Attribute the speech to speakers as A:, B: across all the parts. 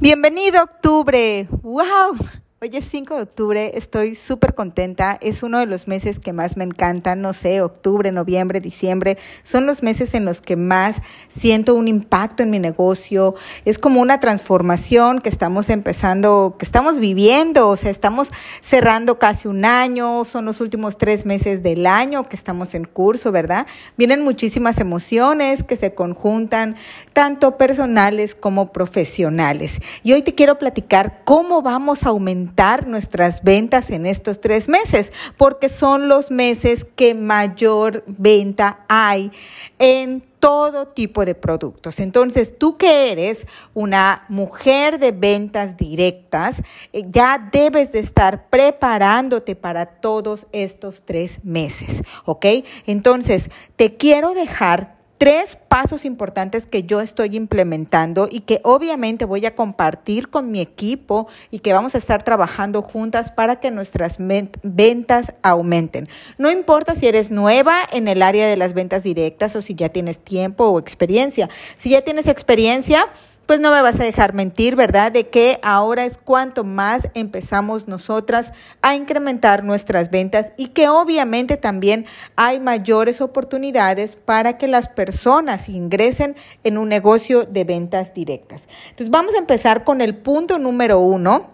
A: Bienvenido octubre. ¡Wow! Hoy es 5 de octubre, estoy súper contenta, es uno de los meses que más me encantan, no sé, octubre, noviembre, diciembre, son los meses en los que más siento un impacto en mi negocio, es como una transformación que estamos empezando, que estamos viviendo, o sea, estamos cerrando casi un año, son los últimos tres meses del año que estamos en curso, ¿verdad? Vienen muchísimas emociones que se conjuntan, tanto personales como profesionales. Y hoy te quiero platicar cómo vamos a aumentar nuestras ventas en estos tres meses, porque son los meses que mayor venta hay en todo tipo de productos. Entonces, tú que eres una mujer de ventas directas, eh, ya debes de estar preparándote para todos estos tres meses, ¿ok? Entonces, te quiero dejar tres pasos importantes que yo estoy implementando y que obviamente voy a compartir con mi equipo y que vamos a estar trabajando juntas para que nuestras ventas aumenten. No importa si eres nueva en el área de las ventas directas o si ya tienes tiempo o experiencia. Si ya tienes experiencia, pues no me vas a dejar mentir, ¿verdad? De que ahora es cuanto más empezamos nosotras a incrementar nuestras ventas y que obviamente también hay mayores oportunidades para que las personas ingresen en un negocio de ventas directas. Entonces vamos a empezar con el punto número uno,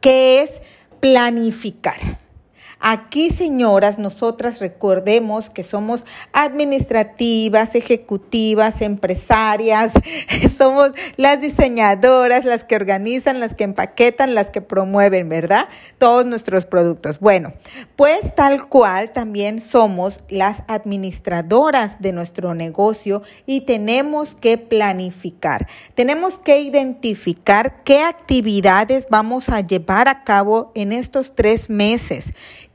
A: que es planificar. Aquí, señoras, nosotras recordemos que somos administrativas, ejecutivas, empresarias, somos las diseñadoras, las que organizan, las que empaquetan, las que promueven, ¿verdad? Todos nuestros productos. Bueno, pues tal cual también somos las administradoras de nuestro negocio y tenemos que planificar. Tenemos que identificar qué actividades vamos a llevar a cabo en estos tres meses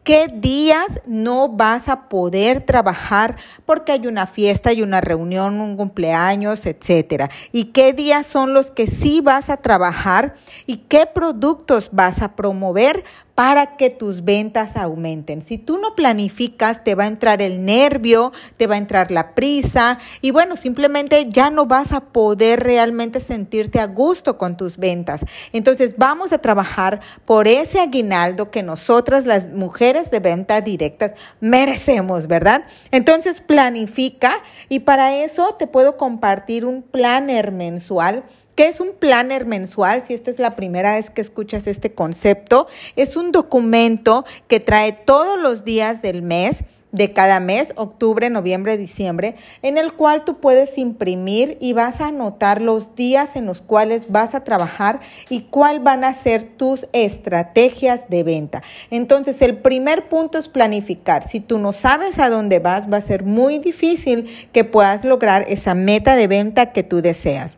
A: qué días no vas a poder trabajar porque hay una fiesta, hay una reunión, un cumpleaños, etcétera. Y qué días son los que sí vas a trabajar y qué productos vas a promover para que tus ventas aumenten. Si tú no planificas, te va a entrar el nervio, te va a entrar la prisa y bueno, simplemente ya no vas a poder realmente sentirte a gusto con tus ventas. Entonces vamos a trabajar por ese aguinaldo que nosotras las mujeres de venta directas merecemos, ¿verdad? Entonces planifica y para eso te puedo compartir un planner mensual ¿Qué es un planner mensual? Si esta es la primera vez que escuchas este concepto, es un documento que trae todos los días del mes de cada mes, octubre, noviembre, diciembre, en el cual tú puedes imprimir y vas a anotar los días en los cuales vas a trabajar y cuál van a ser tus estrategias de venta. Entonces, el primer punto es planificar. Si tú no sabes a dónde vas, va a ser muy difícil que puedas lograr esa meta de venta que tú deseas.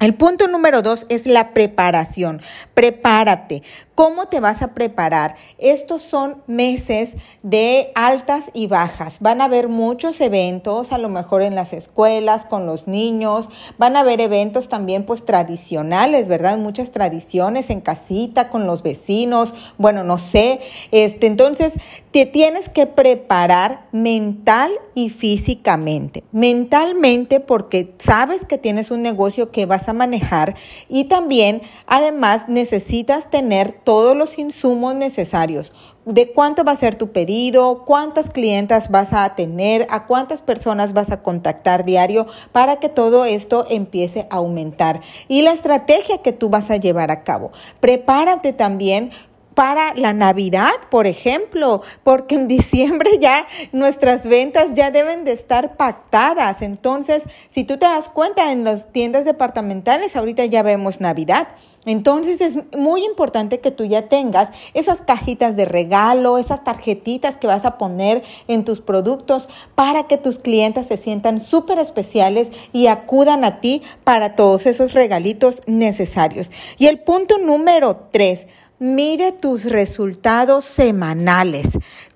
A: El punto número dos es la preparación. Prepárate. ¿Cómo te vas a preparar? Estos son meses de altas y bajas. Van a haber muchos eventos, a lo mejor en las escuelas, con los niños. Van a haber eventos también pues tradicionales, ¿verdad? Muchas tradiciones en casita, con los vecinos. Bueno, no sé. Este, entonces, te tienes que preparar mental y físicamente. Mentalmente porque sabes que tienes un negocio que vas a manejar y también, además, necesitas tener todos los insumos necesarios. De cuánto va a ser tu pedido, cuántas clientas vas a tener, a cuántas personas vas a contactar diario para que todo esto empiece a aumentar. Y la estrategia que tú vas a llevar a cabo. Prepárate también para la Navidad, por ejemplo, porque en diciembre ya nuestras ventas ya deben de estar pactadas. Entonces, si tú te das cuenta en las tiendas departamentales, ahorita ya vemos Navidad. Entonces es muy importante que tú ya tengas esas cajitas de regalo, esas tarjetitas que vas a poner en tus productos para que tus clientes se sientan súper especiales y acudan a ti para todos esos regalitos necesarios. Y el punto número tres, Mide tus resultados semanales.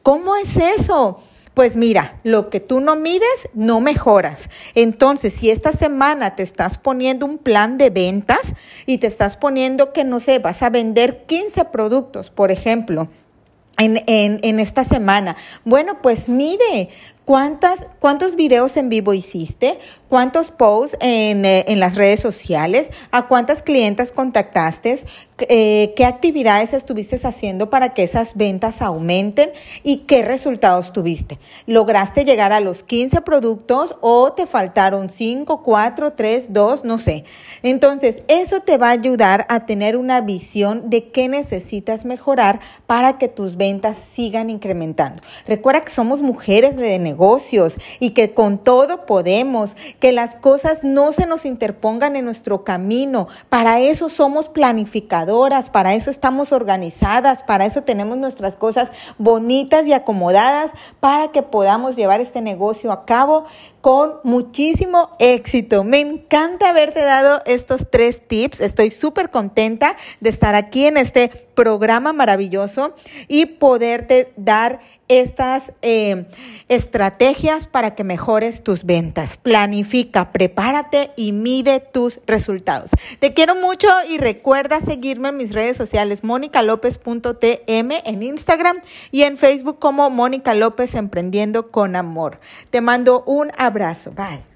A: ¿Cómo es eso? Pues mira, lo que tú no mides, no mejoras. Entonces, si esta semana te estás poniendo un plan de ventas y te estás poniendo que, no sé, vas a vender 15 productos, por ejemplo, en, en, en esta semana, bueno, pues mide ¿Cuántas, ¿Cuántos videos en vivo hiciste? ¿Cuántos posts en, eh, en las redes sociales? ¿A cuántas clientas contactaste? Eh, ¿Qué actividades estuviste haciendo para que esas ventas aumenten? ¿Y qué resultados tuviste? ¿Lograste llegar a los 15 productos o te faltaron 5, 4, 3, 2, no sé? Entonces, eso te va a ayudar a tener una visión de qué necesitas mejorar para que tus ventas sigan incrementando. Recuerda que somos mujeres de negocios y que con todo podemos, que las cosas no se nos interpongan en nuestro camino. Para eso somos planificadoras, para eso estamos organizadas, para eso tenemos nuestras cosas bonitas y acomodadas para que podamos llevar este negocio a cabo con muchísimo éxito. Me encanta haberte dado estos tres tips. Estoy súper contenta de estar aquí en este programa maravilloso y poderte dar estas eh, estrategias para que mejores tus ventas. Planifica, prepárate y mide tus resultados. Te quiero mucho y recuerda seguirme en mis redes sociales monicalopez.tm en Instagram y en Facebook como Mónica López Emprendiendo con Amor. Te mando un abrazo. Bye.